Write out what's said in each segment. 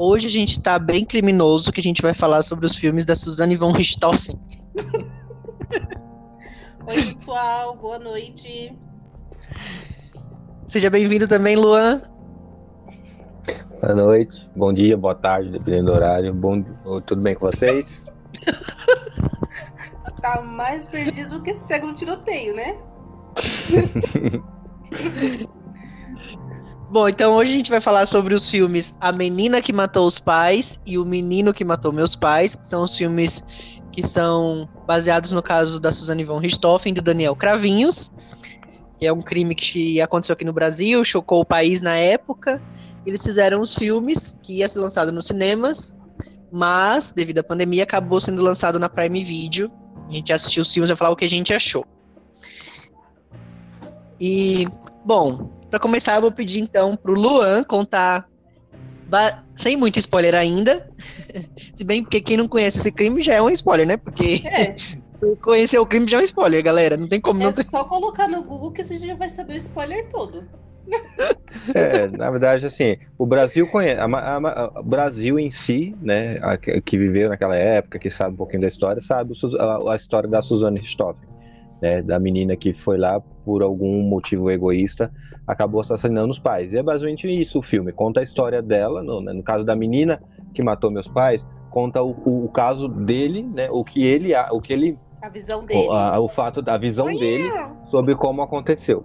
Hoje a gente tá bem criminoso, que a gente vai falar sobre os filmes da Suzanne von Richthofen. Oi, pessoal, boa noite. Seja bem-vindo também, Luan. Boa noite, bom dia, boa tarde, dependendo do horário. Bom, tudo bem com vocês? tá mais perdido do que cego no tiroteio, né? Bom, então hoje a gente vai falar sobre os filmes A Menina que Matou os Pais e O Menino que Matou Meus Pais, que são os filmes que são baseados no caso da Suzane von Richthofen e do Daniel Cravinhos, que é um crime que aconteceu aqui no Brasil, chocou o país na época. Eles fizeram os filmes que ia ser lançado nos cinemas, mas devido à pandemia acabou sendo lançado na Prime Video. A gente assistiu os filmes e vai falar o que a gente achou. E, bom, para começar, eu vou pedir então pro Luan contar sem muito spoiler ainda. Se bem porque quem não conhece esse crime já é um spoiler, né? Porque é. se conhecer o crime já é um spoiler, galera. Não tem como é não ter... só colocar no Google que você já vai saber o spoiler todo. É, na verdade, assim, o Brasil conhece, a, a, a, o Brasil em si, né, que viveu naquela época, que sabe um pouquinho da história, sabe a, história da Suzane Richthofen, né, da menina que foi lá por algum motivo egoísta, acabou assassinando os pais. E é basicamente isso o filme. Conta a história dela, no, né, no caso da menina que matou meus pais, conta o, o, o, caso dele, né? O que ele, o que ele, a visão dele, o, a, o fato da visão dele sobre como aconteceu.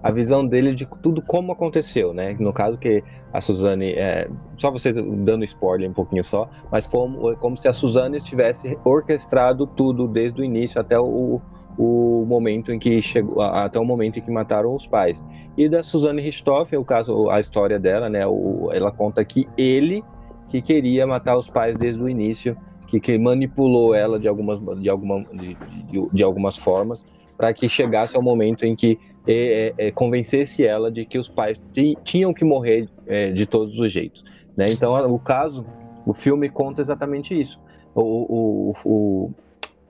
A visão dele de tudo como aconteceu, né? No caso que a Suzane, é, só vocês dando spoiler um pouquinho só, mas como, como se a Suzane tivesse orquestrado tudo desde o início até o, o momento em que chegou até o momento em que mataram os pais. E da Suzanne Richthofen, o caso, a história dela, né? O, ela conta que ele que queria matar os pais desde o início, que, que manipulou ela de algumas de, alguma, de, de, de algumas formas para que chegasse ao momento em que é, é, convencesse ela de que os pais tinham que morrer é, de todos os jeitos. Né? Então, o caso, o filme conta exatamente isso. O, o, o,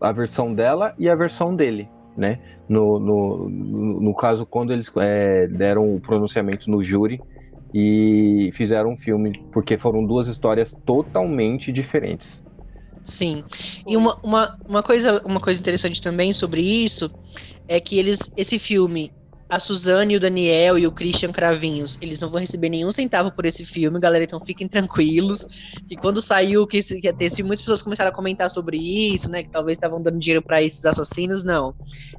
a versão dela e a versão dele, né? No, no, no caso, quando eles é, deram o pronunciamento no júri e fizeram um filme, porque foram duas histórias totalmente diferentes. Sim. E uma, uma, uma, coisa, uma coisa interessante também sobre isso é que eles, esse filme, a Suzane, o Daniel e o Christian Cravinhos, eles não vão receber nenhum centavo por esse filme, galera, então fiquem tranquilos. Que quando saiu que, ia ter esse, muitas pessoas começaram a comentar sobre isso, né? Que talvez estavam dando dinheiro para esses assassinos, não.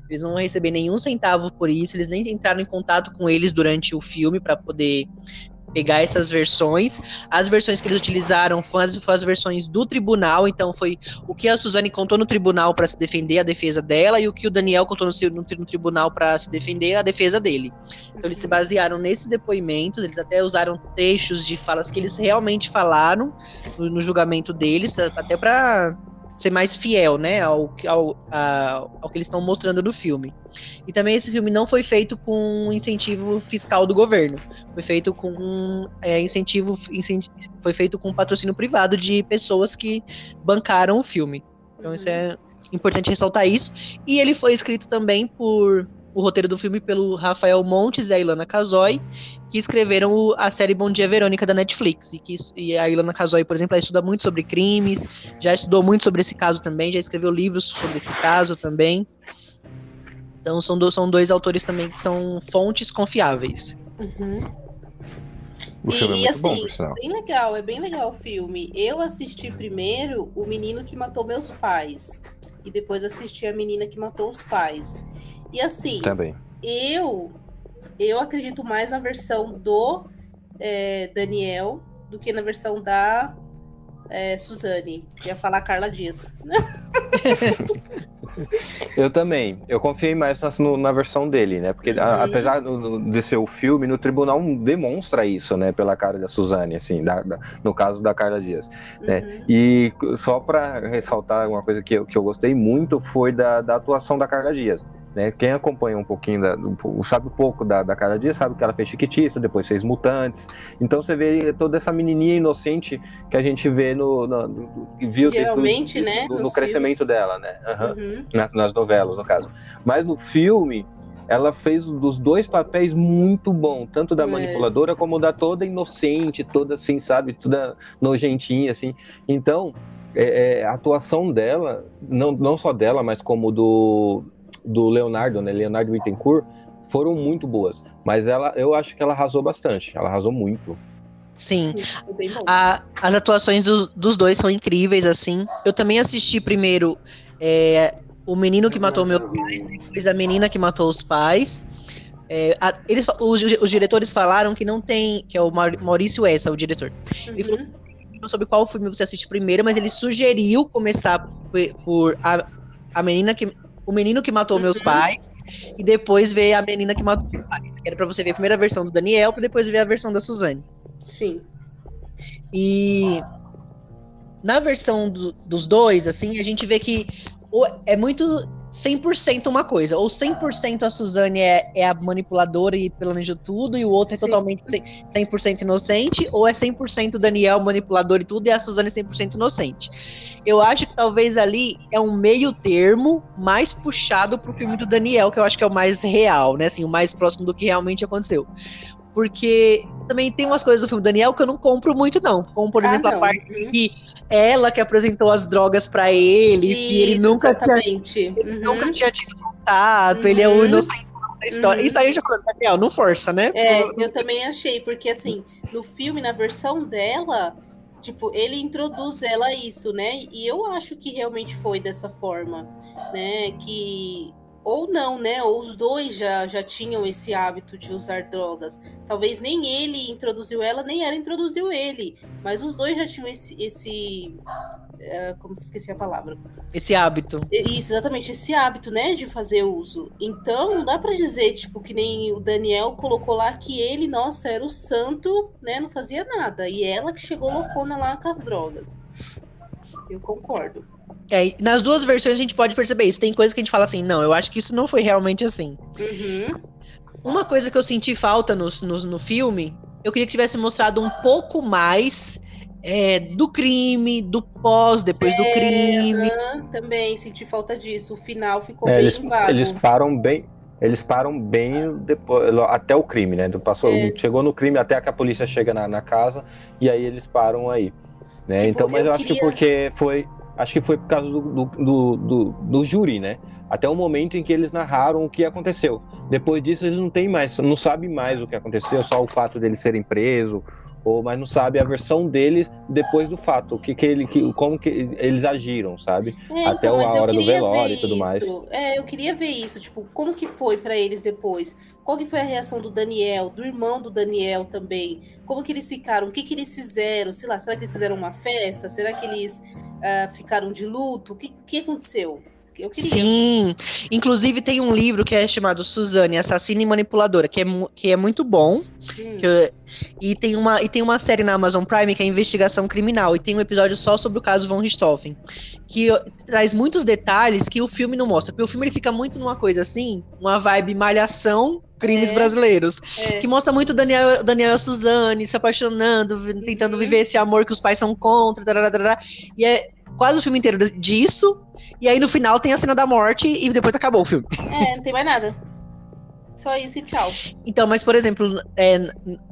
Eles não vão receber nenhum centavo por isso, eles nem entraram em contato com eles durante o filme para poder pegar essas versões. As versões que eles utilizaram foram as, foram as versões do tribunal, então foi o que a Suzane contou no tribunal para se defender a defesa dela e o que o Daniel contou no, no, no tribunal para se defender a defesa dele. Então eles se basearam nesses depoimentos, eles até usaram trechos de falas que eles realmente falaram no, no julgamento deles, até para ser mais fiel, né, ao, ao, ao que eles estão mostrando no filme. E também esse filme não foi feito com incentivo fiscal do governo, foi feito com é, incentivo, incentivo, foi feito com patrocínio privado de pessoas que bancaram o filme. Então uhum. isso é importante ressaltar isso. E ele foi escrito também por o roteiro do filme pelo Rafael Montes e a Ilana Casoy, que escreveram a série Bom Dia Verônica da Netflix. E, que, e a Ilana Casoy, por exemplo, ela estuda muito sobre crimes, já estudou muito sobre esse caso também, já escreveu livros sobre esse caso também. Então são, do, são dois autores também que são fontes confiáveis. Uhum. O filme e, é muito assim, bom, bem legal, é bem legal o filme. Eu assisti primeiro O Menino que Matou Meus Pais. E depois assisti A Menina que Matou os Pais. E assim, Também. eu eu acredito mais na versão do é, Daniel do que na versão da é, Suzane. Ia falar Carla Dias. eu também. Eu confiei mais na, na versão dele, né? Porque uhum. a, apesar de ser o filme, no tribunal demonstra isso, né? Pela cara da Suzane, assim, da, da, no caso da Carla Dias. Né? Uhum. E só para ressaltar uma coisa que eu, que eu gostei muito foi da, da atuação da Carla Dias. Né? Quem acompanha um pouquinho, da, sabe um pouco da, da Cara Dia, sabe que ela fez Chiquitista, depois fez Mutantes. Então você vê toda essa menininha inocente que a gente vê no. no, no viu Geralmente, do, né? no, no crescimento filmes. dela, né? Uhum. Uhum. nas novelas, no caso. Mas no filme, ela fez dos dois papéis muito bom, tanto da é. manipuladora como da toda inocente, toda assim, sabe, toda nojentinha, assim. Então, é, é, a atuação dela, não, não só dela, mas como do, do Leonardo, né, Leonardo Bittencourt, foram muito boas. Mas ela, eu acho que ela arrasou bastante, ela arrasou muito. Sim, Sim a, as atuações do, dos dois são incríveis, assim. Eu também assisti primeiro é, O Menino que Matou Meu Pai, depois A Menina que Matou os Pais. É, a, eles, os, os, diretores falaram que não tem, que é o Maurício Essa, o diretor. Uhum. Ele falou sobre qual filme você assiste primeiro, mas ele sugeriu começar por, por a, a menina que o menino que matou uhum. meus pais e depois ver a menina que matou meu pai. Era para você ver a primeira versão do Daniel para depois ver a versão da Suzane. Sim. E na versão do, dos dois, assim, a gente vê que é muito 100% uma coisa. Ou 100% a Suzane é, é a manipuladora e planejou tudo, e o outro é Sim. é totalmente 100% inocente, ou é 100% Daniel manipulador e tudo, e a Suzane é 100% inocente. Eu acho que talvez ali é um meio termo mais puxado pro filme do Daniel, que eu acho que é o mais real, né? Assim, o mais próximo do que realmente aconteceu. Porque também tem umas coisas do filme Daniel que eu não compro muito, não. Como, por ah, exemplo, não. a parte uhum. que ela que apresentou as drogas para ele, Isso, que ele nunca exatamente. tinha, uhum. nunca tinha tido contato, uhum. ele é o uhum. inocente da história. Isso aí eu já falei, Daniel, não força, né? É, eu também achei, porque assim, no filme, na versão dela, tipo, ele introduz ela a isso, né? E eu acho que realmente foi dessa forma, né? Que ou não, né? Ou os dois já, já tinham esse hábito de usar drogas. Talvez nem ele introduziu ela, nem ela introduziu ele. Mas os dois já tinham esse. esse uh, como esqueci a palavra? Esse hábito. Isso, exatamente, esse hábito, né? De fazer uso. Então, não dá para dizer, tipo, que nem o Daniel colocou lá que ele, nossa, era o santo, né? Não fazia nada. E ela que chegou loucona lá com as drogas. Eu concordo. É, nas duas versões a gente pode perceber isso. Tem coisas que a gente fala assim, não, eu acho que isso não foi realmente assim. Uhum. Uma coisa que eu senti falta no, no, no, filme, eu queria que tivesse mostrado um pouco mais é, do crime, do pós, depois é, do crime. Uhum, também senti falta disso. O final ficou é, bem eles, vago. Eles param bem. Eles param bem depois, até o crime, né? Passou, é. Chegou no crime até que a polícia chega na, na casa e aí eles param aí. Né? Tipo, então, mas eu, eu acho queria... que porque foi acho que foi por causa do, do, do, do, do júri, né? Até o momento em que eles narraram o que aconteceu. Depois disso, eles não têm mais, não sabem mais o que aconteceu, só o fato deles serem presos, ou mas não sabe a versão deles depois do fato, o que, que ele, que, como que eles agiram, sabe? É, Até então, a hora do velório e tudo mais. É, eu queria ver isso, tipo, como que foi para eles depois? Qual que foi a reação do Daniel, do irmão do Daniel também? Como que eles ficaram? O que que eles fizeram? Sei lá, será que eles fizeram uma festa? Será que eles uh, ficaram de luto? O que, que aconteceu? Sim, inclusive tem um livro que é chamado Suzane, Assassina e Manipuladora, que é, que é muito bom. Hum. Eu, e, tem uma, e tem uma série na Amazon Prime que é Investigação Criminal, e tem um episódio só sobre o caso Von Richthofen, que traz muitos detalhes que o filme não mostra, porque o filme ele fica muito numa coisa assim, uma vibe malhação, crimes é. brasileiros, é. que mostra muito Daniel, Daniel e a Suzane se apaixonando, tentando uhum. viver esse amor que os pais são contra, tarará, tarará, e é quase o filme inteiro disso, e aí no final tem a cena da morte e depois acabou o filme. É, não tem mais nada. Só isso e tchau. Então, mas por exemplo, é,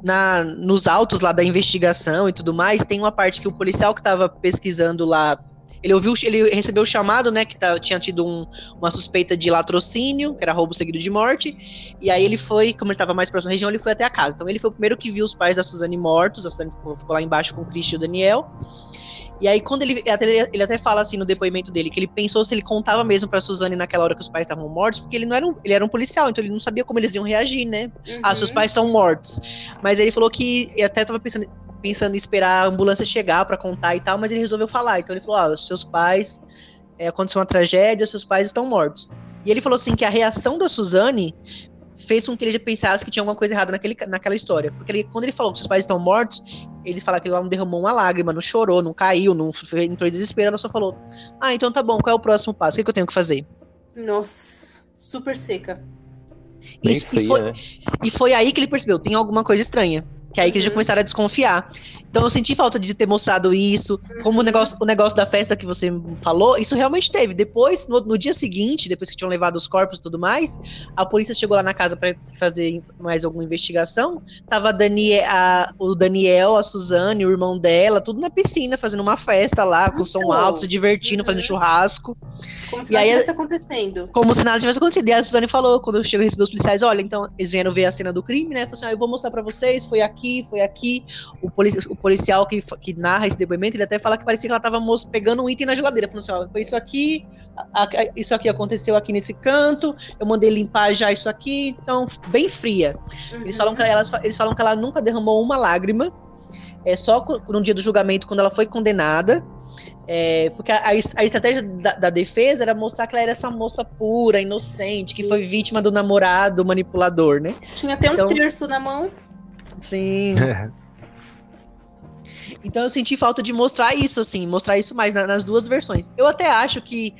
na, nos autos lá da investigação e tudo mais, tem uma parte que o policial que estava pesquisando lá ele ouviu, ele recebeu o chamado, né, que tá, tinha tido um, uma suspeita de latrocínio, que era roubo seguido de morte, e aí ele foi, como ele estava mais próximo da região, ele foi até a casa. Então ele foi o primeiro que viu os pais da Suzane mortos, a Suzane ficou, ficou lá embaixo com o Christian e o Daniel. E aí, quando ele até, ele até fala assim no depoimento dele, que ele pensou se ele contava mesmo pra Suzane naquela hora que os pais estavam mortos, porque ele não era um, ele era um policial, então ele não sabia como eles iam reagir, né? Uhum. Ah, seus pais estão mortos. Mas ele falou que até tava pensando, pensando em esperar a ambulância chegar para contar e tal, mas ele resolveu falar. Então ele falou: ah, seus pais. É, aconteceu uma tragédia, seus pais estão mortos. E ele falou assim que a reação da Suzane fez com que ele já pensasse que tinha alguma coisa errada naquele, naquela história. Porque ele, quando ele falou que seus pais estão mortos, ele fala que ele não derramou uma lágrima, não chorou, não caiu, não entrou em desespero, ela só falou: Ah, então tá bom, qual é o próximo passo? O que, que eu tenho que fazer? Nossa, super seca. Isso, e, foi, né? e foi aí que ele percebeu: tem alguma coisa estranha. Que é aí que eles já uhum. começaram a desconfiar. Então eu senti falta de ter mostrado isso. Como o negócio, o negócio da festa que você falou, isso realmente teve. Depois, no, no dia seguinte, depois que tinham levado os corpos e tudo mais, a polícia chegou lá na casa para fazer mais alguma investigação. Tava a Daniel, a, o Daniel, a Suzane, o irmão dela, tudo na piscina, fazendo uma festa lá, com som alto, se divertindo, uhum. fazendo churrasco. Como se nada tivesse acontecendo. Como se nada tivesse acontecido. E a Suzane falou, quando chegou a receber os policiais, olha, então, eles vieram ver a cena do crime, né? Falou assim, ah, eu vou mostrar para vocês, foi aqui, foi aqui. O, policia, o policial que, que narra esse depoimento, ele até fala que parecia que ela tava pegando um item na geladeira, falando assim, ó, foi isso aqui, a, a, isso aqui aconteceu aqui nesse canto, eu mandei limpar já isso aqui, então, bem fria. Uhum. Eles, falam que ela, eles falam que ela nunca derramou uma lágrima, é só no dia do julgamento, quando ela foi condenada, é, porque a, a estratégia da, da, defesa era mostrar que ela era essa moça pura, inocente, que foi vítima do namorado manipulador, né? Tinha até um então, terço na mão. Sim. Então eu senti falta de mostrar isso, assim, mostrar isso mais na, nas duas versões. Eu até acho que,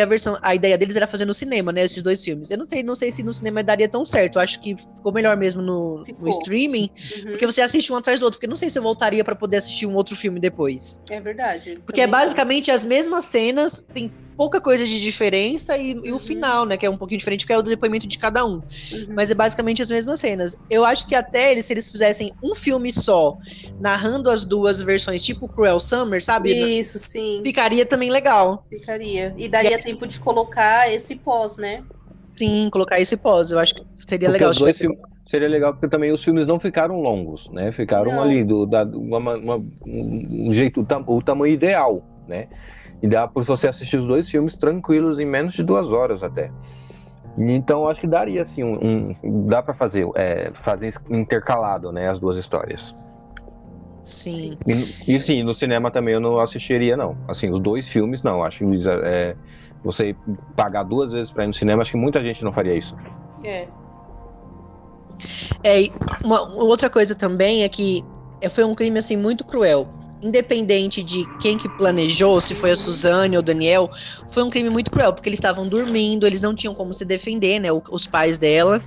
que a versão, a ideia deles era fazer no cinema, né? Esses dois filmes. Eu não sei, não sei se no cinema daria tão certo. Eu acho que ficou melhor mesmo no, no streaming, uhum. porque você assiste um atrás do outro. Porque não sei se eu voltaria para poder assistir um outro filme depois. É verdade. Porque é basicamente as mesmas cenas, tem pouca coisa de diferença e, e, o uhum. final, né? Que é um pouquinho diferente, que é o depoimento de cada um. Uhum. Mas é basicamente as mesmas cenas. Eu acho que até eles, se eles fizessem um filme só, narrando as duas versões, tipo Cruel Summer, sabe? Isso, sim. Ficaria também legal. Ficaria. E daria e tempo de colocar esse pós, né? Sim, colocar esse pós. Eu acho que seria porque legal. Os dois filmes, seria legal porque também os filmes não ficaram longos, né? Ficaram não. ali do da, uma, uma, um jeito o, o tamanho ideal, né? E dá para você assistir os dois filmes tranquilos em menos de duas horas até. Então acho que daria assim um, um dá para fazer é, fazer intercalado, né, as duas histórias. Sim. E, e sim, no cinema também eu não assistiria não. Assim, os dois filmes não. Acho que é, você pagar duas vezes para ir no cinema, acho que muita gente não faria isso. É. É, uma outra coisa também é que foi um crime assim muito cruel independente de quem que planejou, se foi a Suzane ou o Daniel, foi um crime muito cruel, porque eles estavam dormindo, eles não tinham como se defender, né, os pais dela.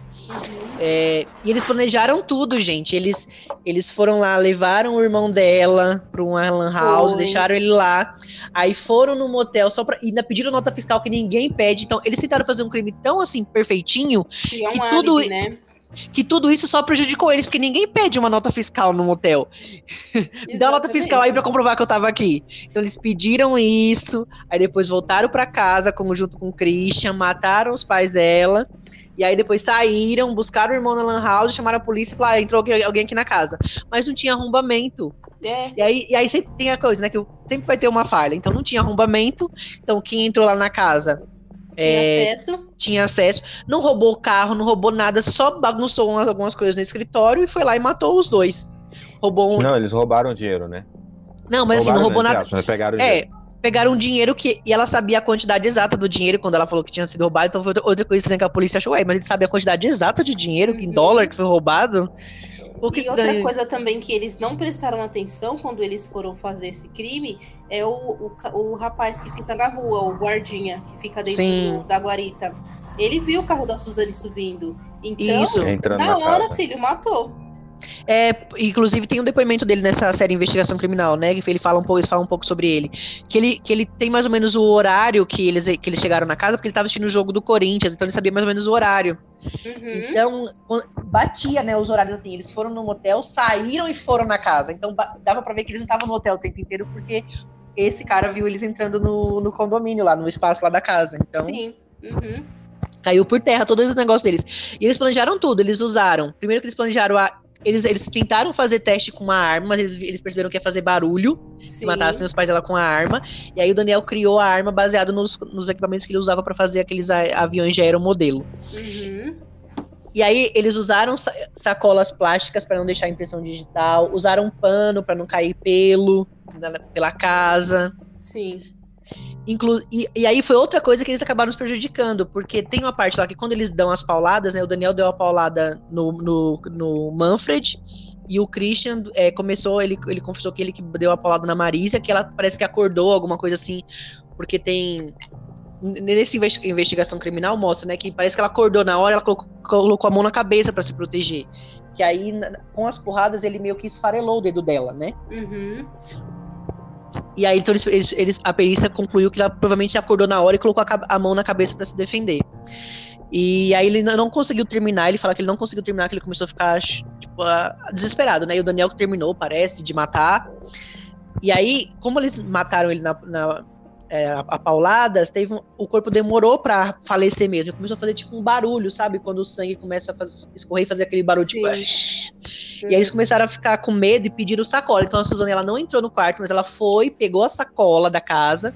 É, e eles planejaram tudo, gente. Eles, eles foram lá, levaram o irmão dela para um lan house, foi. deixaram ele lá. Aí foram no motel só para ainda pediram nota fiscal que ninguém pede. Então, eles tentaram fazer um crime tão assim perfeitinho que, é um que tudo né? Que tudo isso só prejudicou eles, porque ninguém pede uma nota fiscal no motel. Dá uma nota fiscal aí para comprovar que eu tava aqui. Então eles pediram isso, aí depois voltaram para casa, como junto com o Christian, mataram os pais dela. E aí depois saíram, buscaram o irmão na Lan House, chamaram a polícia e falaram: ah, entrou alguém aqui na casa. Mas não tinha arrombamento. É. E, aí, e aí sempre tem a coisa, né? Que sempre vai ter uma falha. Então não tinha arrombamento. Então quem entrou lá na casa tinha é, acesso. Tinha acesso. Não roubou carro, não roubou nada, só bagunçou algumas coisas no escritório e foi lá e matou os dois. Roubou um... Não, eles roubaram dinheiro, né? Não, mas roubaram, assim, não roubou nada. Né? Pegaram é, dinheiro. pegaram um dinheiro que. E ela sabia a quantidade exata do dinheiro quando ela falou que tinha sido roubado. Então foi outra coisa estranha que a polícia achou. Ué, mas ele sabia a quantidade exata de dinheiro, uhum. que em dólar que foi roubado e estranho. outra coisa também que eles não prestaram atenção quando eles foram fazer esse crime é o, o, o rapaz que fica na rua, o guardinha, que fica dentro do, da guarita. Ele viu o carro da Suzane subindo. Então, Isso. na hora, casa. filho, matou. É, inclusive tem um depoimento dele nessa série Investigação Criminal, né? Que ele fala um pouco, eles falam um pouco sobre ele. Que ele, que ele tem mais ou menos o horário que eles, que eles chegaram na casa, porque ele estava assistindo o jogo do Corinthians, então ele sabia mais ou menos o horário. Uhum. Então, batia, né, os horários assim. Eles foram no motel, saíram e foram na casa. Então dava para ver que eles não estavam no hotel o tempo inteiro, porque esse cara viu eles entrando no, no condomínio lá, no espaço lá da casa. Então. Sim. Uhum. Caiu por terra todos os negócios deles. E eles planejaram tudo. Eles usaram. Primeiro que eles planejaram a eles, eles tentaram fazer teste com uma arma, mas eles, eles perceberam que ia fazer barulho Sim. se matassem os pais dela com a arma. E aí o Daniel criou a arma baseado nos, nos equipamentos que ele usava para fazer aqueles aviões de aeromodelo. Uhum. E aí eles usaram sacolas plásticas para não deixar impressão digital, usaram pano para não cair pelo na, pela casa. Sim. Inclu e, e, aí foi outra coisa que eles acabaram nos prejudicando, porque tem uma parte lá que quando eles dão as pauladas, né? O Daniel deu a paulada no, no, no Manfred e o Christian é, começou, ele, ele confessou que ele que deu a paulada na Marisa, que ela parece que acordou, alguma coisa assim, porque tem nessa investigação criminal mostra, né, que parece que ela acordou na hora, ela colocou, colocou a mão na cabeça para se proteger. Que aí, com as porradas, ele meio que esfarelou o dedo dela, né? Uhum. E aí, então, eles, eles, a perícia concluiu que ela provavelmente acordou na hora e colocou a, a mão na cabeça para se defender. E aí ele não conseguiu terminar, ele fala que ele não conseguiu terminar, que ele começou a ficar tipo, desesperado, né? E o Daniel que terminou, parece, de matar. E aí, como eles mataram ele na, na é, a, a, pauladas, teve um, o corpo demorou para falecer mesmo. Ele começou a fazer tipo um barulho, sabe? Quando o sangue começa a fazer, escorrer e fazer aquele barulho tipo, Sim. tipo. E aí eles começaram a ficar com medo e pediram sacola. Então a Suzana ela não entrou no quarto, mas ela foi, pegou a sacola da casa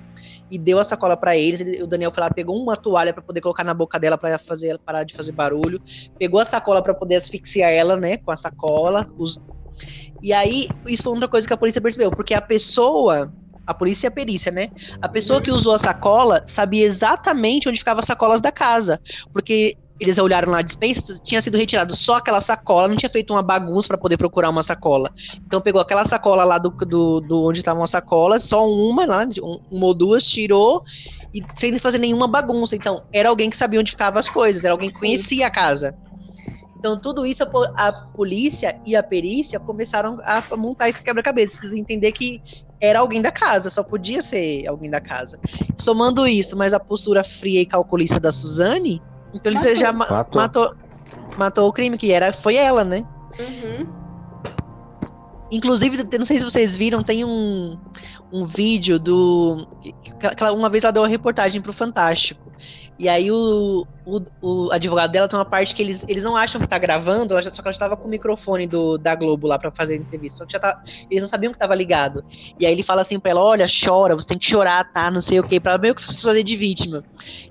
e deu a sacola para eles. O Daniel foi lá, pegou uma toalha para poder colocar na boca dela para fazer parar de fazer barulho. Pegou a sacola para poder asfixiar ela, né, com a sacola. Os... E aí, isso foi outra coisa que a polícia percebeu, porque a pessoa a polícia e a perícia, né? A pessoa que usou a sacola sabia exatamente onde ficavam as sacolas da casa, porque eles olharam lá a dispensa, tinha sido retirado só aquela sacola, não tinha feito uma bagunça para poder procurar uma sacola. Então pegou aquela sacola lá do, do, do onde estavam as sacolas, só uma, lá, uma ou duas, tirou e sem fazer nenhuma bagunça. Então era alguém que sabia onde ficavam as coisas, era alguém que conhecia a casa. Então, tudo isso a, a, polícia e a perícia começaram a montar esse quebra-cabeça, entender que era alguém da casa, só podia ser alguém da casa. Somando isso, mas a postura fria e calculista da Suzane, então ele já matou. matou. matou o crime, que era, foi ela, né? Uhum. Inclusive, não sei se vocês viram, tem um, um vídeo do. Uma vez ela deu uma reportagem pro Fantástico. E aí o, o, o, advogado dela tem uma parte que eles, eles não acham que tá gravando, ela já, só que ela estava com o microfone do, da Globo lá para fazer a entrevista. Só que já tá, eles não sabiam que tava ligado. E aí ele fala assim pra ela: olha, chora, você tem que chorar, tá? Não sei o quê, pra meio que fazer de vítima.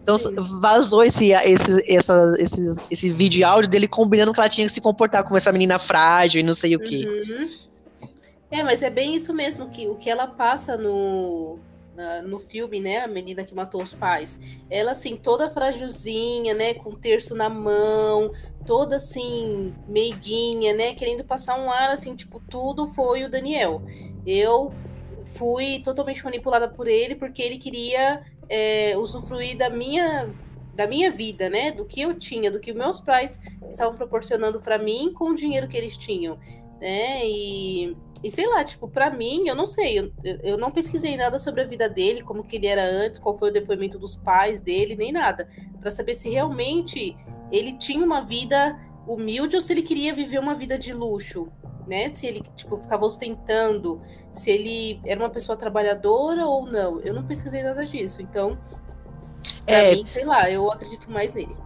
Então Sim. vazou esse, esse, essa, esse, esse vídeo e áudio dele combinando que ela tinha que se comportar como essa menina frágil e não sei o quê. Uhum. É, mas é bem isso mesmo, que o que ela passa no no filme, né, a menina que matou os pais, ela assim, toda frágilzinha, né, com o terço na mão, toda assim, meiguinha, né, querendo passar um ar assim, tipo, tudo foi o Daniel. Eu fui totalmente manipulada por ele porque ele queria é, usufruir da minha da minha vida, né, do que eu tinha, do que meus pais estavam proporcionando para mim com o dinheiro que eles tinham, né, e e sei lá, tipo, para mim, eu não sei, eu, eu não pesquisei nada sobre a vida dele, como que ele era antes, qual foi o depoimento dos pais dele, nem nada, para saber se realmente ele tinha uma vida humilde ou se ele queria viver uma vida de luxo, né? Se ele, tipo, ficava ostentando, se ele era uma pessoa trabalhadora ou não. Eu não pesquisei nada disso, então, é... mim, sei lá, eu acredito mais nele.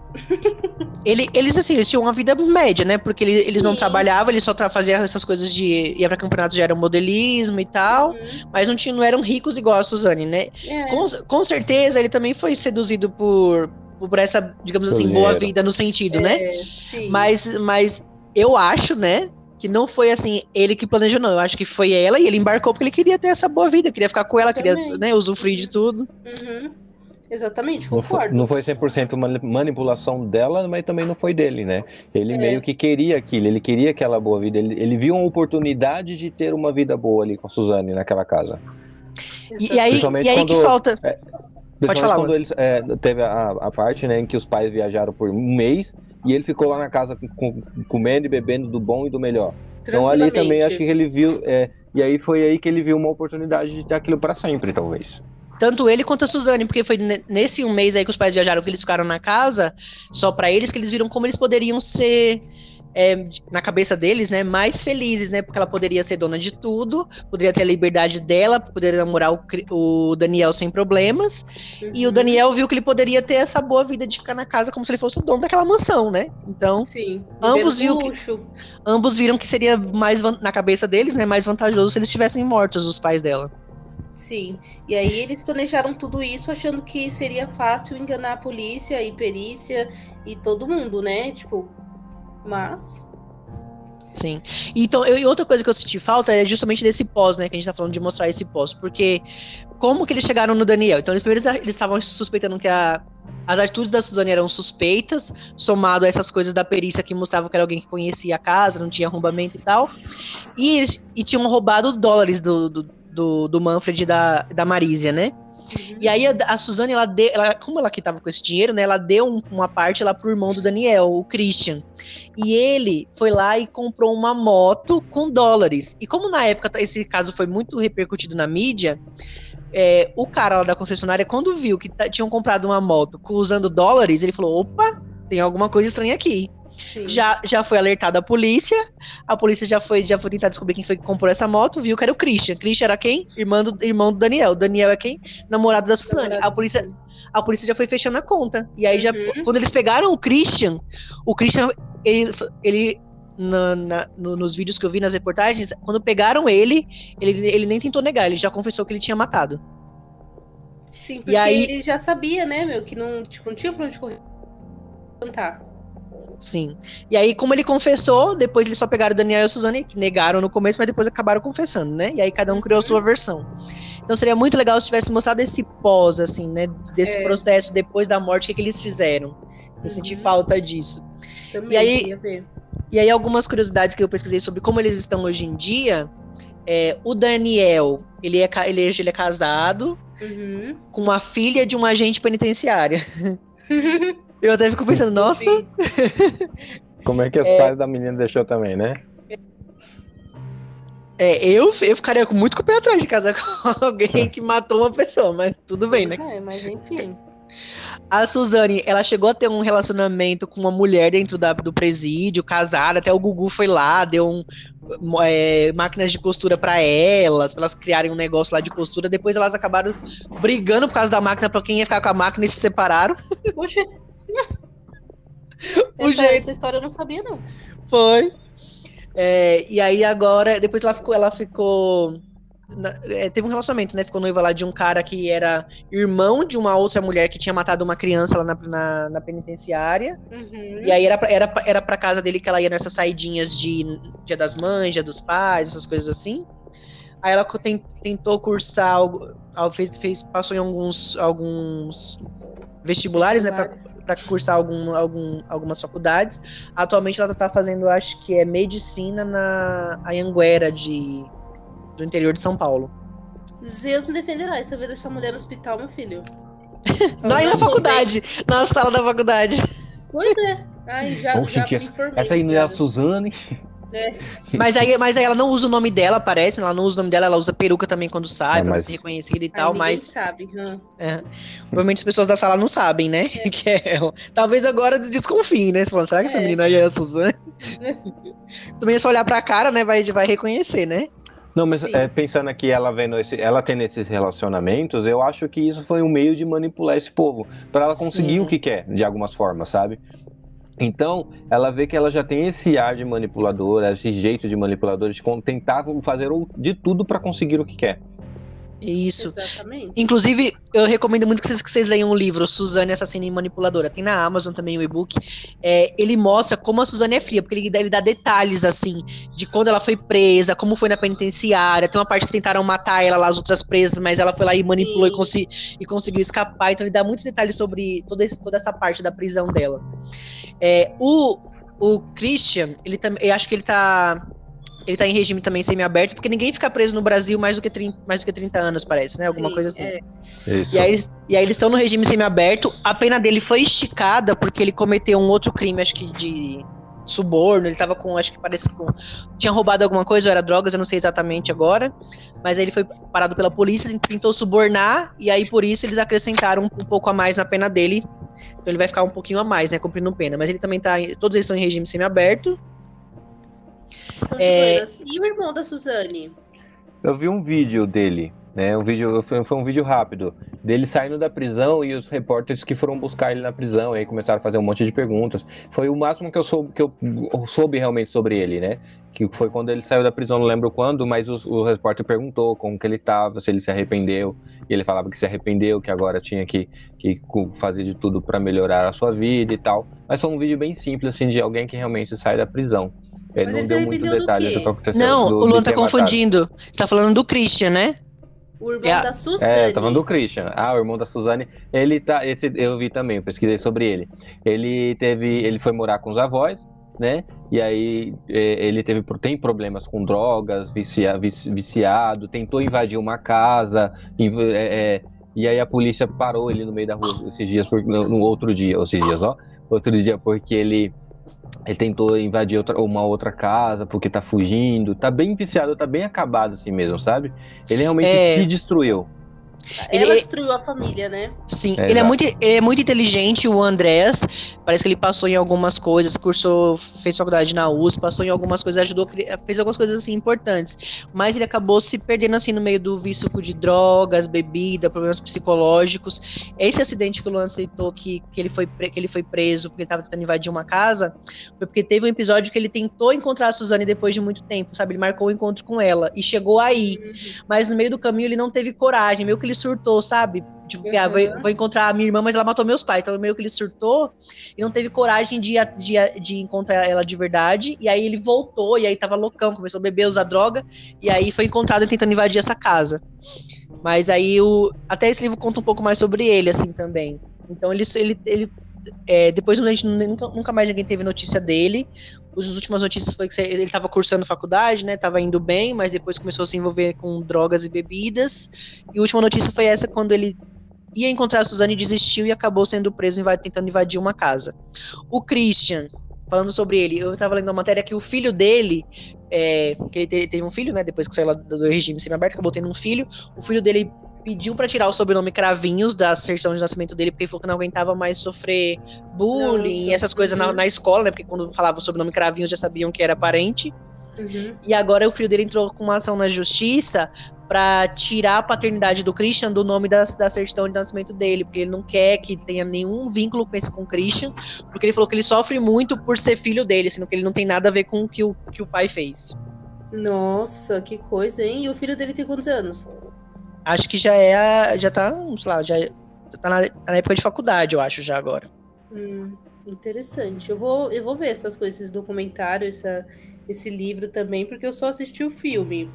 Ele, eles, assim, eles tinham uma vida média, né? Porque ele, eles não trabalhavam, eles só faziam essas coisas de ia para campeonatos de modelismo e tal, uhum. mas não, tinham, não eram ricos igual a Suzane, né? É. Com, com certeza ele também foi seduzido por, por essa, digamos assim, boa vida no sentido, né? é, né? Sim. Mas, mas eu acho, né? Que não foi assim, ele que planejou, não. Eu acho que foi ela e ele embarcou porque ele queria ter essa boa vida, queria ficar com ela, queria né, usufruir de tudo. Uhum. Exatamente, concordo. Não foi, não foi 100% manipulação dela, mas também não foi dele, né? Ele é. meio que queria aquilo, ele queria aquela boa vida, ele, ele viu uma oportunidade de ter uma vida boa ali com a Suzane naquela casa. E, e aí, e aí quando, que falta... É, Pode falar. Quando eles, é, teve a, a parte né, em que os pais viajaram por um mês e ele ficou lá na casa com, comendo e bebendo do bom e do melhor. Então ali também acho que ele viu... É, e aí foi aí que ele viu uma oportunidade de ter aquilo para sempre, talvez. Tanto ele quanto a Suzane, porque foi nesse um mês aí que os pais viajaram, que eles ficaram na casa, só para eles, que eles viram como eles poderiam ser. É, na cabeça deles, né, mais felizes, né, porque ela poderia ser dona de tudo, poderia ter a liberdade dela, poderia namorar o, o Daniel sem problemas, uhum. e o Daniel viu que ele poderia ter essa boa vida de ficar na casa como se ele fosse o dono daquela mansão, né? Então, Sim, ambos viram que, ambos viram que seria mais na cabeça deles, né, mais vantajoso se eles estivessem mortos os pais dela. Sim. E aí eles planejaram tudo isso achando que seria fácil enganar a polícia e perícia e todo mundo, né? Tipo, mas Sim. Então, eu, e outra coisa que eu senti falta é justamente desse pós, né? Que a gente tá falando de mostrar esse pós. Porque como que eles chegaram no Daniel? Então, eles primeiro eles estavam suspeitando que a, as atitudes da Suzane eram suspeitas, somado a essas coisas da perícia que mostravam que era alguém que conhecia a casa, não tinha arrombamento e tal. E, e tinham roubado dólares do, do do, do Manfred e da, da Marísia, né? Uhum. E aí a, a Suzane, ela, deu, ela como ela que tava com esse dinheiro, né? Ela deu um, uma parte lá pro irmão do Daniel, o Christian. E ele foi lá e comprou uma moto com dólares. E como na época esse caso foi muito repercutido na mídia, é, o cara lá da concessionária, quando viu que tinham comprado uma moto usando dólares, ele falou: opa, tem alguma coisa estranha aqui. Já, já foi alertada a polícia. A polícia já foi, já foi tentar descobrir quem foi que comprou essa moto, viu que era o Christian. Christian era quem? Irmão do, irmão do Daniel. Daniel é quem? Namorado da Suzane. a polícia, a polícia já foi fechando a conta. E aí, uhum. já, quando eles pegaram o Christian, o Christian, ele, ele na, na, no, nos vídeos que eu vi nas reportagens, quando pegaram ele, ele, ele nem tentou negar, ele já confessou que ele tinha matado. Sim, porque e aí, ele já sabia, né, meu, que não, tipo, não tinha pra onde correr. Tá. Sim. E aí, como ele confessou, depois eles só pegaram o Daniel e a Suzane, que negaram no começo, mas depois acabaram confessando, né? E aí cada um criou a sua uhum. versão. Então seria muito legal se tivesse mostrado esse pós, assim, né? Desse é. processo depois da morte, o que, que eles fizeram. Eu uhum. senti falta disso. Também e aí. E aí, algumas curiosidades que eu pesquisei sobre como eles estão hoje em dia. É, o Daniel, ele é, ele, ele é casado uhum. com uma filha de um agente penitenciária. Eu até fico pensando, nossa. Como é que os é... pais da menina deixou também, né? É, eu, eu ficaria muito com o pé atrás de casar com alguém que matou uma pessoa, mas tudo bem, né? É, mas enfim. A Suzane, ela chegou a ter um relacionamento com uma mulher dentro da, do presídio, casaram, até o Gugu foi lá, deu um, é, máquinas de costura para elas, pra elas criarem um negócio lá de costura. Depois elas acabaram brigando por causa da máquina pra quem ia ficar com a máquina e se separaram. Poxa. Essa, jeito... essa história eu não sabia, não. Foi. É, e aí agora, depois ela ficou, ela ficou. Na, é, teve um relacionamento, né? Ficou noiva lá de um cara que era irmão de uma outra mulher que tinha matado uma criança lá na, na, na penitenciária. Uhum. E aí era pra, era, era pra casa dele que ela ia nessas saidinhas de Dia das Mães, Dia dos Pais, essas coisas assim. Aí ela tentou cursar algo, fez, fez, passou em alguns, alguns vestibulares, né, para cursar algum, algum, algumas faculdades. Atualmente ela está fazendo, acho que é medicina na Anhanguera de do interior de São Paulo. Zeus defenderá, essa vez deixar a mulher no hospital, meu filho. Lá na faculdade, na sala da faculdade. Pois é. Ai, já, já me informei. Essa aí não é a Suzane. É. Mas, aí, mas aí ela não usa o nome dela, parece. Ela não usa o nome dela, ela usa peruca também quando sai, é, pra mas... ser reconhecida e tal, mas. sabe. Hum. É. Provavelmente as pessoas da sala não sabem, né? É. que é ela. Talvez agora desconfiem, né? Você falando, será que essa é. menina aí é a Suzane? também é só olhar pra cara, né? Vai, vai reconhecer, né? Não, mas é, pensando aqui, ela vendo esse, ela tendo esses relacionamentos, eu acho que isso foi um meio de manipular esse povo para ela conseguir Sim. o que quer, de algumas formas, sabe? Então, ela vê que ela já tem esse ar de manipuladora, esse jeito de manipuladora, de tentar fazer de tudo para conseguir o que quer. Isso. Exatamente. Inclusive, eu recomendo muito que vocês, que vocês leiam o livro Suzane Assassina e Manipuladora. Tem na Amazon também o e-book. É, ele mostra como a Suzane é fria, porque ele, ele, dá detalhes, assim, de quando ela foi presa, como foi na penitenciária. Tem uma parte que tentaram matar ela lá, as outras presas, mas ela foi lá e manipulou e, consegui, e, conseguiu escapar. Então ele dá muitos detalhes sobre toda, esse, toda essa parte da prisão dela. É, o, o Christian, ele também, eu acho que ele tá ele tá em regime também semi-aberto, porque ninguém fica preso no Brasil mais do que 30, mais do que 30 anos, parece, né? Alguma Sim, coisa assim. É. E aí, eles, e aí eles estão no regime semi-aberto. A pena dele foi esticada porque ele cometeu um outro crime, acho que de suborno, ele tava com, acho que parece com. Tinha roubado alguma coisa, ou era drogas, eu não sei exatamente agora. Mas aí ele foi parado pela polícia, tentou subornar, e aí por isso eles acrescentaram um, um pouco a mais na pena dele. Então ele vai ficar um pouquinho a mais, né? Cumprindo pena. Mas ele também tá. Todos eles estão em regime semi-aberto. Então, é... E o irmão da Suzane? Eu vi um vídeo dele, né? Um vídeo, foi, foi, um vídeo rápido dele saindo da prisão e os repórteres que foram buscar ele na prisão, e aí começaram a fazer um monte de perguntas. Foi o máximo que eu soube, que eu soube realmente sobre ele, né? Que foi quando ele saiu da prisão, não lembro quando, mas o, o repórter perguntou como que ele estava, se ele se arrependeu, e ele falava que se arrependeu, que agora tinha que, que fazer de tudo para melhorar a sua vida e tal. Mas foi um vídeo bem simples, assim, de alguém que realmente sai da prisão. Ele não deu muito detalhe do, que aconteceu. Não, do, o Luan tá confundindo. Matado. Você tá falando do Christian, né? O irmão é, da Suzane. É, tá falando do Christian. Ah, o irmão da Suzane. Ele tá. Esse eu vi também, eu pesquisei sobre ele. Ele teve. Ele foi morar com os avós, né? E aí é, ele teve, tem problemas com drogas, vicia, viciado, tentou invadir uma casa, é, é, E aí a polícia parou ele no meio da rua esses dias, no, no outro dia, esses dias, ó. Outro dia, porque ele ele tentou invadir outra, uma outra casa porque tá fugindo. Tá bem viciado, tá bem acabado assim mesmo, sabe? Ele realmente é... se destruiu. Ela ele, destruiu a família, né? Sim, é, ele, é muito, ele é muito inteligente, o Andrés. Parece que ele passou em algumas coisas, cursou, fez faculdade na USP, passou em algumas coisas, ajudou, fez algumas coisas assim importantes. Mas ele acabou se perdendo assim no meio do vício de drogas, bebida, problemas psicológicos. Esse acidente que o Luan aceitou que, que, ele foi, que ele foi preso porque ele estava tentando invadir uma casa, foi porque teve um episódio que ele tentou encontrar a Suzane depois de muito tempo, sabe? Ele marcou o um encontro com ela e chegou aí. Uhum. Mas no meio do caminho ele não teve coragem, meio que ele surtou, sabe? Tipo, uhum. ah, vou, vou, encontrar a minha irmã, mas ela matou meus pais. Então, meio que ele surtou e não teve coragem de, de, de encontrar ela de verdade. E aí ele voltou, e aí tava loucão, começou a beber, usar droga. E aí foi encontrado tentando invadir essa casa. Mas aí o. Até esse livro conta um pouco mais sobre ele, assim, também. Então ele, ele, ele é, depois nunca, nunca, mais ninguém teve notícia dele. As últimas notícias foi que ele estava cursando faculdade, né? Tava indo bem, mas depois começou a se envolver com drogas e bebidas. E a última notícia foi essa quando ele ia encontrar a Suzane, desistiu e acabou sendo preso tentando invadir uma casa. O Christian, falando sobre ele, eu estava lendo uma matéria que o filho dele, é, que ele teve um filho, né? Depois que saiu do regime semi-aberto, acabou tendo um filho. O filho dele pediu para tirar o sobrenome Cravinhos da certidão de nascimento dele, porque ele falou que não aguentava mais sofrer bullying e essas coisas uhum. na, na, escola, né? Porque quando falava o sobrenome Cravinhos já sabiam que era parente. Uhum. E agora o filho dele entrou com uma ação na justiça para tirar a paternidade do Christian do nome da, da certidão de nascimento dele, porque ele não quer que tenha nenhum vínculo com esse com o Christian, porque ele falou que ele sofre muito por ser filho dele, sendo que ele não tem nada a ver com o que o, que o pai fez. Nossa, que coisa, hein? E o filho dele tem quantos anos? Acho que já é. Já tá, sei lá, já, tá na, na época de faculdade, eu acho, já agora. Hum, interessante. Eu vou, eu vou ver essas coisas, esse documentário, essa, esse livro também, porque eu só assisti o filme.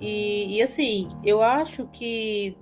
E, e assim, eu acho que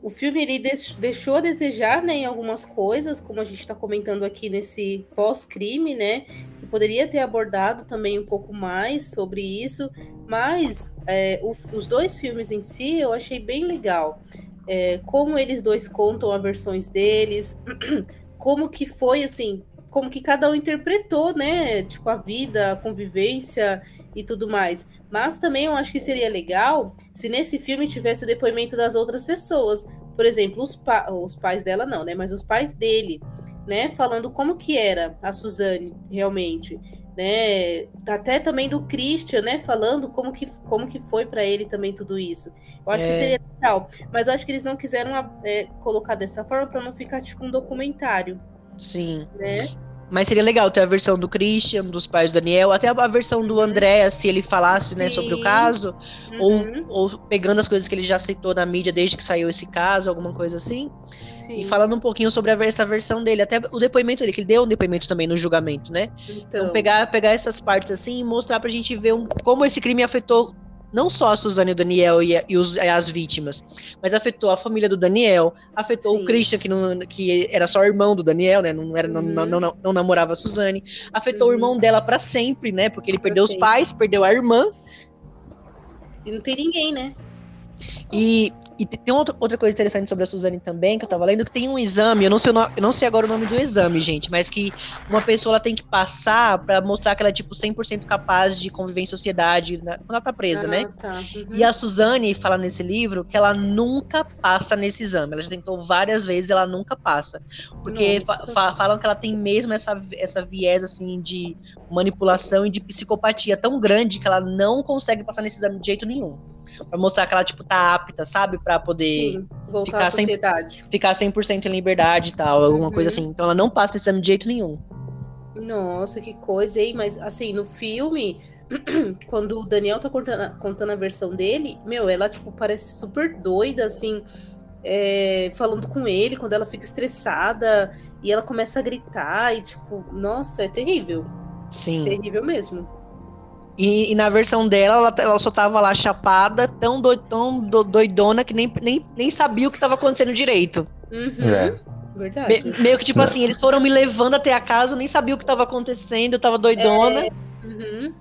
o filme ele deixou a desejar né, em algumas coisas, como a gente está comentando aqui nesse pós-crime, né? Que poderia ter abordado também um pouco mais sobre isso, mas é, o, os dois filmes em si eu achei bem legal. É, como eles dois contam as versões deles, como que foi assim, como que cada um interpretou, né? Tipo, a vida, a convivência e tudo mais. Mas também eu acho que seria legal se nesse filme tivesse o depoimento das outras pessoas. Por exemplo, os, pa os pais dela não, né? Mas os pais dele, né? Falando como que era a Suzane realmente. Né, até também do Christian, né, falando como que, como que foi para ele também tudo isso. Eu acho é. que seria legal, mas eu acho que eles não quiseram é, colocar dessa forma para não ficar tipo um documentário. Sim. Né? Mas seria legal ter a versão do Christian, dos pais do Daniel, até a versão do André, se ele falasse né, sobre o caso, uhum. ou, ou pegando as coisas que ele já citou na mídia desde que saiu esse caso, alguma coisa assim. Sim. E falando um pouquinho sobre a, essa versão dele, até o depoimento dele, que ele deu um depoimento também no julgamento, né? Então, então pegar, pegar essas partes assim e mostrar pra gente ver um, como esse crime afetou não só a Suzane e o Daniel e, e, os, e, as vítimas, mas afetou a família do Daniel, afetou Sim. o Christian, que, não, que era só irmão do Daniel, né? Não, era, uhum. não, não, não, não, namorava a Suzane. Afetou uhum. o irmão dela para sempre, né? Porque ele perdeu os pais, perdeu a irmã. E não tem ninguém, né? E, e tem outra, outra coisa interessante sobre a Suzane também, que eu tava lendo, que tem um exame, eu não sei, eu não sei agora o nome do exame, gente, mas que uma pessoa ela tem que passar para mostrar que ela é, tipo, 100% capaz de conviver em sociedade né, quando ela tá presa, ah, né? Tá. Uhum. E a Suzane fala nesse livro que ela nunca passa nesse exame. Ela já tentou várias vezes ela nunca passa. Porque fa falam que ela tem mesmo essa, essa viés, assim, de manipulação e de psicopatia tão grande que ela não consegue passar nesse exame de jeito nenhum para mostrar que ela, tipo, tá apta, sabe? para poder Sim, voltar ficar à sociedade. 100, ficar 100% em liberdade e tal, alguma uhum. coisa assim. Então ela não passa esse exame de jeito nenhum. Nossa, que coisa, hein? Mas, assim, no filme, quando o Daniel tá contando, contando a versão dele, meu, ela, tipo, parece super doida, assim, é, falando com ele, quando ela fica estressada e ela começa a gritar e, tipo, nossa, é terrível. Sim. Terrível mesmo. E, e, na versão dela, ela, ela, só tava lá chapada, tão, do, tão do, doidona que nem, nem, nem sabia o que tava acontecendo direito. Uhum. É. Verdade. Me, meio que tipo é. assim, eles foram me levando até a casa, eu nem sabia o que tava acontecendo, eu tava doidona. É. Uhum.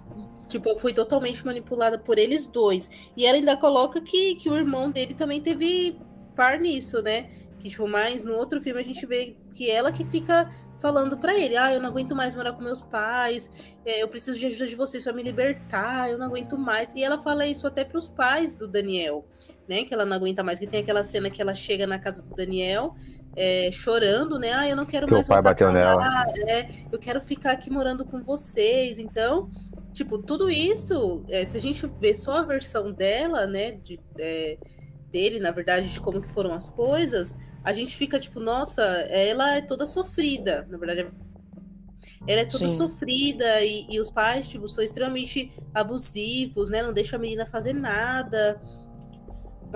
Tipo, eu fui totalmente manipulada por eles dois. E ela ainda coloca que, que o irmão dele também teve par nisso, né? Que, tipo, mais no outro filme a gente vê que ela que fica falando para ele: Ah, eu não aguento mais morar com meus pais, é, eu preciso de ajuda de vocês para me libertar, eu não aguento mais. E ela fala isso até para os pais do Daniel, né? Que ela não aguenta mais. Que tem aquela cena que ela chega na casa do Daniel. É, chorando, né? Ah, eu não quero que mais o pai bateu nela. É, eu quero ficar aqui morando com vocês. Então, tipo, tudo isso, é, se a gente vê só a versão dela, né, de, é, dele, na verdade, de como que foram as coisas, a gente fica tipo, nossa, ela é toda sofrida, na verdade. Ela é toda Sim. sofrida e, e, os pais, tipo, são extremamente abusivos, né? Não deixam a menina fazer nada.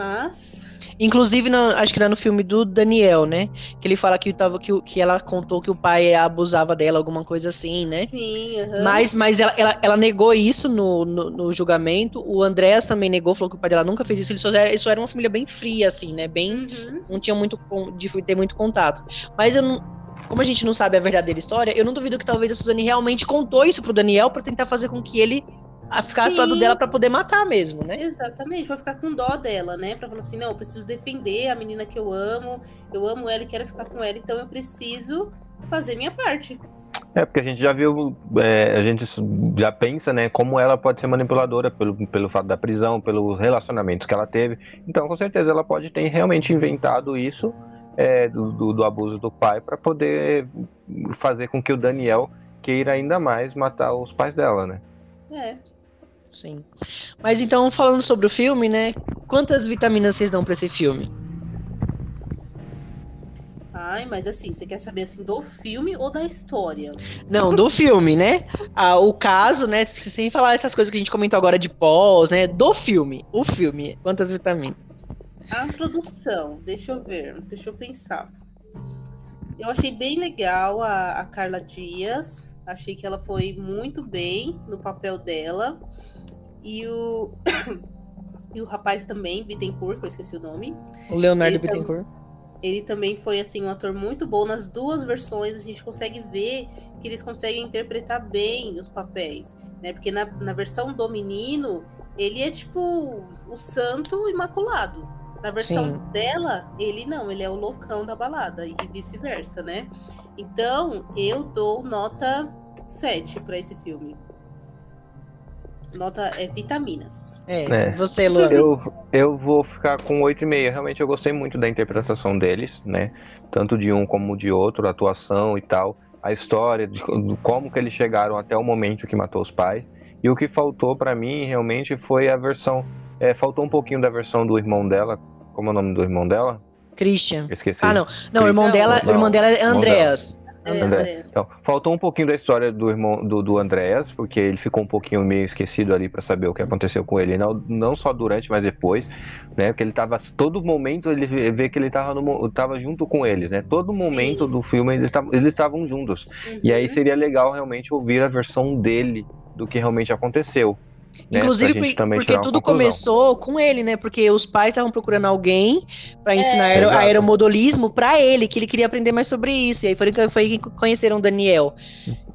Mas. Inclusive, acho que era no filme do Daniel, né? Que ele fala que, tava, que, que ela contou que o pai abusava dela, alguma coisa assim, né? Sim. Uhum. Mas, mas ela, ela, ela negou isso no, no, no, julgamento. O Andrés também negou, falou que o pai dela nunca fez isso. Eles só eram, eles só eram uma família bem fria, assim, né? Bem. Uhum. Não tinham muito. de ter muito contato. Mas eu não como a gente não sabe a verdadeira história, eu não duvido que talvez a Suzane realmente contou isso pro Daniel para tentar fazer com que ele a ficar Sim. do lado dela para poder matar mesmo, né? Exatamente, vai ficar com dó dela, né? Para falar assim, não, eu preciso defender a menina que eu amo, eu amo ela e quero ficar com ela, então eu preciso fazer minha parte. É, porque a gente já viu, é, a gente já pensa, né, como ela pode ser manipuladora pelo, pelo fato da prisão, pelos relacionamentos que ela teve. Então, com certeza, ela pode ter realmente inventado isso é, do, do, do abuso do pai para poder fazer com que o Daniel queira ainda mais matar os pais dela, né? É. Sim. Mas então, falando sobre o filme, né? Quantas vitaminas vocês dão para esse filme? Ai, mas assim, você quer saber assim do filme ou da história? Não, do filme, né? Ah, o caso, né? Sem falar essas coisas que a gente comentou agora de pós, né? Do filme. O filme. Quantas vitaminas? A produção, deixa eu ver, deixa eu pensar. Eu achei bem legal a, a Carla Dias. Achei que ela foi muito bem no papel dela. E o. e o rapaz também, Bittencourt, que eu esqueci o nome. O Leonardo ele Bittencourt. Tam... Ele também foi assim um ator muito bom nas duas versões. A gente consegue ver que eles conseguem interpretar bem os papéis, né? Porque na, na versão do menino ele é tipo o santo imaculado. Na versão Sim. dela, ele não, ele é o loucão da balada e vice-versa, né? Então, eu dou nota 7 para esse filme. Nota é vitaminas. É, é. você, Luan. Eu, eu vou ficar com 8,5. Realmente eu gostei muito da interpretação deles, né? Tanto de um como de outro, a atuação e tal. A história, de, de como que eles chegaram até o momento que matou os pais. E o que faltou para mim realmente foi a versão. É, faltou um pouquinho da versão do irmão dela. Como é o nome do irmão dela? Christian. Esqueci. Ah, não. Não, o irmão dela, não, o irmão dela é Andreas. É, Então, faltou um pouquinho da história do irmão do, do Andréas, porque ele ficou um pouquinho meio esquecido ali para saber o que aconteceu com ele, não, não só durante, mas depois, né? Porque ele tava todo momento ele vê que ele tava, no, tava junto com eles, né? Todo momento Sim. do filme eles estavam juntos. Uhum. E aí uhum. seria legal realmente ouvir a versão dele do que realmente aconteceu. Né, Inclusive porque tudo começou com ele, né? Porque os pais estavam procurando alguém para ensinar é, aeromodelismo para ele, que ele queria aprender mais sobre isso. E aí foi, foi que conheceram o Daniel.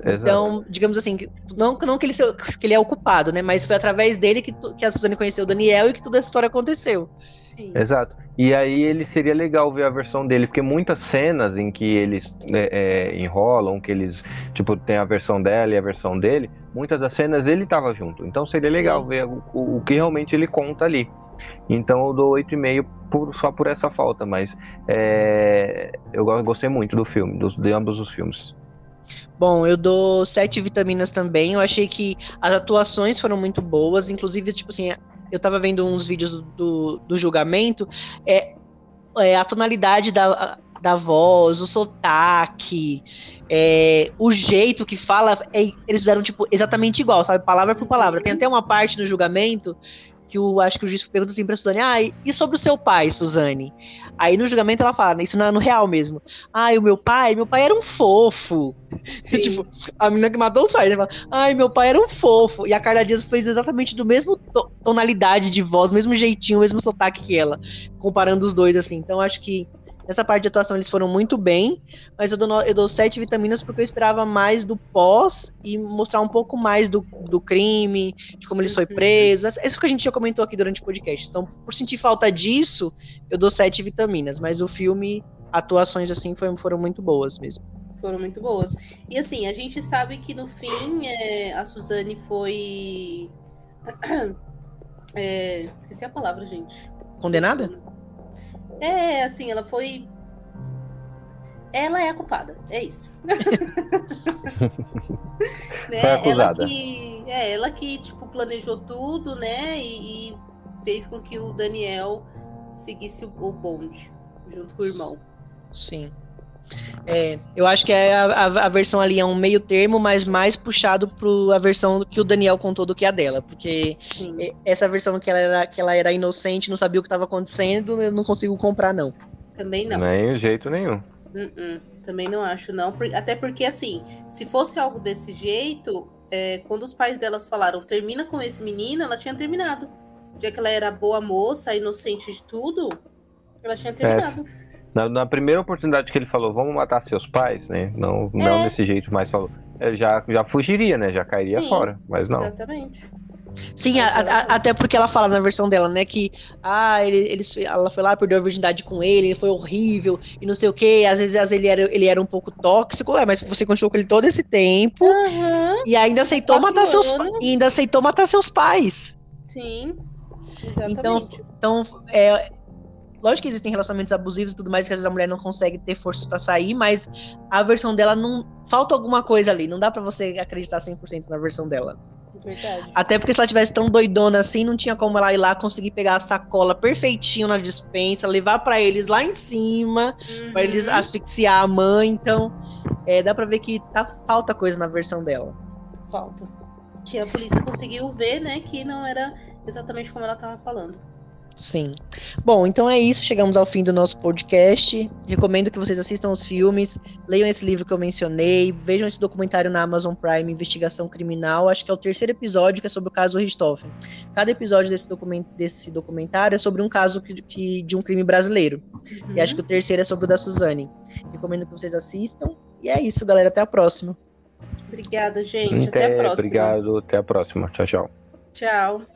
Exato. Então, digamos assim, não, não que, ele, que ele é ocupado, né? Mas foi através dele que, que a Suzane conheceu o Daniel e que toda essa história aconteceu. Sim. Exato. E aí ele seria legal ver a versão dele, porque muitas cenas em que eles é, é, enrolam, que eles, tipo, tem a versão dela e a versão dele, muitas das cenas ele tava junto. Então seria Sim. legal ver o, o, que realmente ele conta ali. Então eu dou 8,5 por, só por essa falta, mas é, eu gostei muito do filme, dos, de ambos os filmes. Bom, eu dou sete vitaminas também. Eu achei que as atuações foram muito boas, inclusive, tipo assim, eu tava vendo uns vídeos do, do, do julgamento, é, é, a tonalidade da, da voz, o sotaque, é, o jeito que fala, é, eles fizeram, tipo, exatamente igual, sabe? Palavra por palavra. Tem até uma parte no julgamento que o, acho que o juiz pergunta assim pra Suzane, ah, e sobre o seu pai, Suzane? Aí no julgamento ela fala, isso não é no real mesmo. Ai, o meu pai, meu pai era um fofo. tipo, a menina que matou os pais, né? Fala, Ai, meu pai era um fofo. E a Carla Dias fez exatamente do mesmo tonalidade de voz, mesmo jeitinho, mesmo sotaque que ela, comparando os dois, assim. Então acho que nessa parte de atuação eles foram muito bem, mas eu dou, eu dou sete vitaminas porque eu esperava mais do pós e mostrar um pouco mais do, do crime, de como eles foi uhum. preso. Isso que a gente já comentou aqui durante o podcast. Então, por sentir falta disso, eu dou sete vitaminas, mas o filme, atuações assim foram, foram muito boas mesmo. Foram muito boas. E assim, a gente sabe que no fim é, a Suzane foi. É, esqueci a palavra, gente. Condenada? É, assim, ela foi. Ela é a culpada, é isso. né? Foi acusada. Ela que, é, ela que, tipo, planejou tudo, né? E, e fez com que o Daniel seguisse o bonde junto com o irmão. Sim. É, eu acho que é a, a, a, versão ali é um meio termo, mas mais puxado para a versão que o Daniel contou do que a dela. Porque Sim. essa versão que ela, era, que ela era inocente, não sabia o que estava acontecendo, eu não consigo comprar, não. Também não. Nem jeito nenhum. Uh -uh, também não acho, não. Até porque, assim, se fosse algo desse jeito, é, quando os pais delas falaram termina com esse menino, ela tinha terminado. Já que ela era boa moça, inocente de tudo, ela tinha terminado. É. Na, na, primeira oportunidade que ele falou, vamos matar seus pais, né? Não, é. não desse jeito, mas falou. Ele já, já fugiria, né? Já cairia Sim, fora, mas não. Exatamente. Sim, a, a, até porque ela fala na versão dela, né, que ah, ele, ele, ela foi lá, perdeu a virgindade com ele, ele foi horrível e não sei o que. Às vezes ele era, ele era um pouco tóxico, é, mas você continuou com ele todo esse tempo uhum. e ainda aceitou matar seus ainda aceitou matar seus pais. Sim. Então, exatamente. Então, então é, Lógico que existem relacionamentos abusivos e tudo mais que às vezes a mulher não consegue ter forças para sair, mas a versão dela não. Falta alguma coisa ali. Não dá para você acreditar 100% na versão dela. Verdade. Até porque se ela tivesse tão doidona assim, não tinha como ela ir lá conseguir pegar a sacola perfeitinho na dispensa, levar para eles lá em cima, uhum. para eles asfixiar a mãe. Então, é, dá para ver que tá falta coisa na versão dela. Falta. Que a polícia conseguiu ver, né, que não era exatamente como ela tava falando. Sim. Bom, então é isso. Chegamos ao fim do nosso podcast. Recomendo que vocês assistam os filmes, leiam esse livro que eu mencionei, vejam esse documentário na Amazon Prime, Investigação Criminal. Acho que é o terceiro episódio que é sobre o caso Richthofen. Cada episódio desse, document desse documentário é sobre um caso que, que de um crime brasileiro. Uhum. E acho que o terceiro é sobre o da Suzane. Recomendo que vocês assistam. E é isso, galera. Até a próxima. Obrigada, gente. Até, até a próxima. Obrigado. Até a próxima. Tchau, tchau. Tchau.